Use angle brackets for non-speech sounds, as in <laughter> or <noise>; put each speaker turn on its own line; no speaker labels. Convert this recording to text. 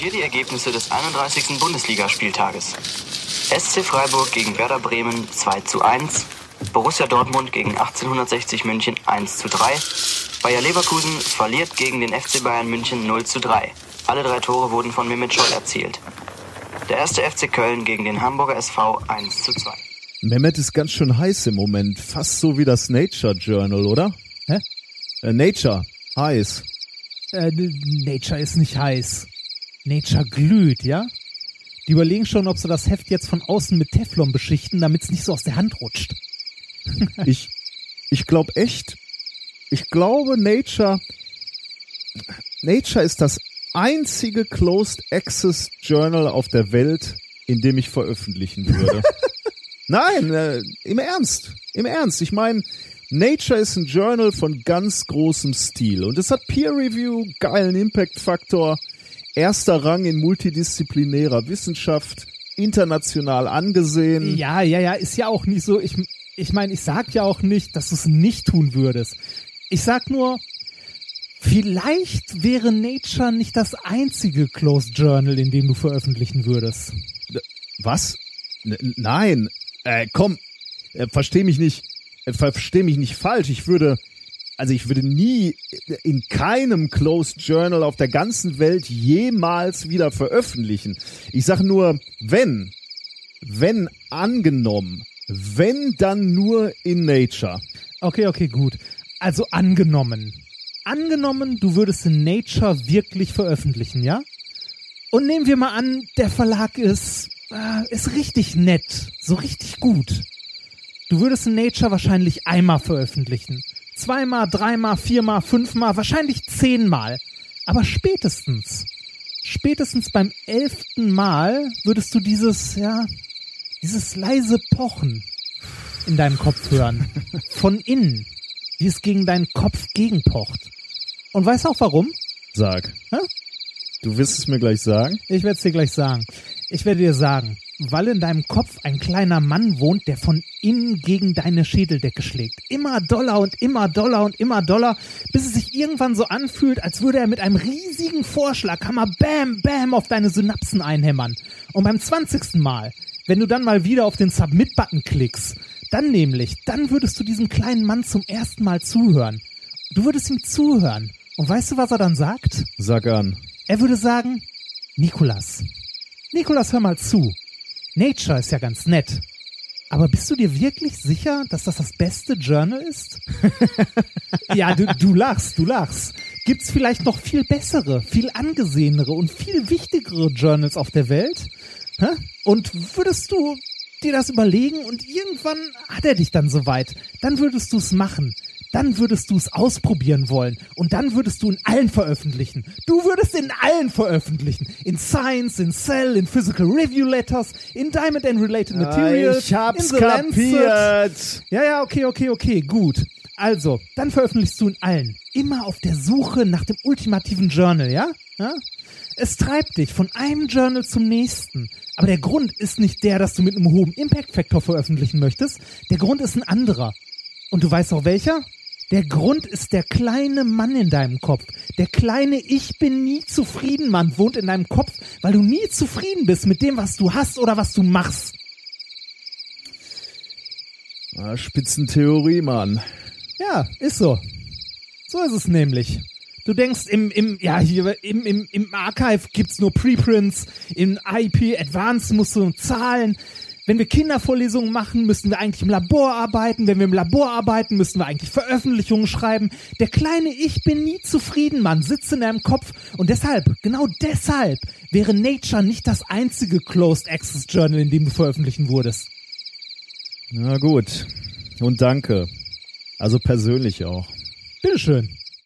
Hier die Ergebnisse des 31. Bundesligaspieltages. SC Freiburg gegen Werder Bremen 2 zu 1, Borussia Dortmund gegen 1860 München 1 zu 3, Bayer Leverkusen verliert gegen den FC Bayern München 0 zu 3. Alle drei Tore wurden von Mehmet Scholl erzielt. Der erste FC Köln gegen den Hamburger SV 1 zu 2.
Mehmet ist ganz schön heiß im Moment. Fast so wie das Nature Journal, oder?
Hä?
Äh, Nature. Heiß.
Äh, Nature ist nicht heiß. Nature glüht, ja? Die überlegen schon, ob sie das Heft jetzt von außen mit Teflon beschichten, damit es nicht so aus der Hand rutscht. <laughs>
ich ich glaube echt, ich glaube Nature, Nature ist das einzige Closed Access Journal auf der Welt, in dem ich veröffentlichen würde. <laughs> Nein, äh, im Ernst, im Ernst. Ich meine, Nature ist ein Journal von ganz großem Stil und es hat Peer Review, geilen Impact Faktor, erster Rang in multidisziplinärer Wissenschaft, international angesehen.
Ja, ja, ja, ist ja auch nicht so. Ich, ich meine, ich sag ja auch nicht, dass du es nicht tun würdest. Ich sag nur, vielleicht wäre Nature nicht das einzige Closed Journal, in dem du veröffentlichen würdest.
Was? N nein, äh, komm, äh, versteh mich nicht, äh, versteh mich nicht falsch. Ich würde, also ich würde nie in keinem Closed Journal auf der ganzen Welt jemals wieder veröffentlichen. Ich sag nur, wenn, wenn angenommen, wenn dann nur in Nature.
Okay, okay, gut. Also angenommen. Angenommen, du würdest in Nature wirklich veröffentlichen, ja? Und nehmen wir mal an, der Verlag ist äh, ist richtig nett, so richtig gut. Du würdest in Nature wahrscheinlich einmal veröffentlichen. Zweimal, dreimal, viermal, fünfmal, wahrscheinlich zehnmal. Aber spätestens, spätestens beim elften Mal würdest du dieses, ja, dieses leise Pochen in deinem Kopf hören. <laughs> Von innen. Wie es gegen deinen Kopf gegenpocht. Und weißt auch warum?
Sag. Hä? Du wirst es mir gleich sagen?
Ich werde es dir gleich sagen. Ich werde dir sagen, weil in deinem Kopf ein kleiner Mann wohnt, der von innen gegen deine Schädeldecke schlägt. Immer doller und immer doller und immer doller, bis es sich irgendwann so anfühlt, als würde er mit einem riesigen Vorschlaghammer bam, bam auf deine Synapsen einhämmern. Und beim zwanzigsten Mal, wenn du dann mal wieder auf den Submit-Button klickst, dann nämlich, dann würdest du diesem kleinen Mann zum ersten Mal zuhören. Du würdest ihm zuhören. Und weißt du, was er dann sagt?
Sag an.
Er würde sagen, Nikolas, Nikolas, hör mal zu. Nature ist ja ganz nett. Aber bist du dir wirklich sicher, dass das das beste Journal ist? <laughs> ja, du, du lachst, du lachst. Gibt's vielleicht noch viel bessere, viel angesehenere und viel wichtigere Journals auf der Welt? Hä? Und würdest du dir das überlegen und irgendwann hat er dich dann soweit. Dann würdest du es machen dann würdest du es ausprobieren wollen und dann würdest du in allen veröffentlichen. Du würdest in allen veröffentlichen. In Science, in Cell, in Physical Review Letters, in Diamond and Related Materials.
Ich hab's kapiert.
Ja, ja, okay, okay, okay, gut. Also, dann veröffentlichst du in allen. Immer auf der Suche nach dem ultimativen Journal, ja? ja? Es treibt dich von einem Journal zum nächsten. Aber der Grund ist nicht der, dass du mit einem hohen Impact Factor veröffentlichen möchtest. Der Grund ist ein anderer. Und du weißt auch welcher? Der Grund ist der kleine Mann in deinem Kopf. Der kleine Ich bin nie zufrieden Mann wohnt in deinem Kopf, weil du nie zufrieden bist mit dem, was du hast oder was du machst.
Ah, Spitzentheorie, Mann.
Ja, ist so. So ist es nämlich. Du denkst, im, im, ja, hier, im, im, im Archive gibt's nur Preprints, im IP Advanced musst du zahlen. Wenn wir Kindervorlesungen machen, müssen wir eigentlich im Labor arbeiten. Wenn wir im Labor arbeiten, müssen wir eigentlich Veröffentlichungen schreiben. Der kleine Ich bin nie zufrieden, Mann, sitzt in deinem Kopf. Und deshalb, genau deshalb, wäre Nature nicht das einzige Closed Access Journal, in dem du veröffentlichen wurdest.
Na gut. Und danke. Also persönlich auch.
Bitteschön.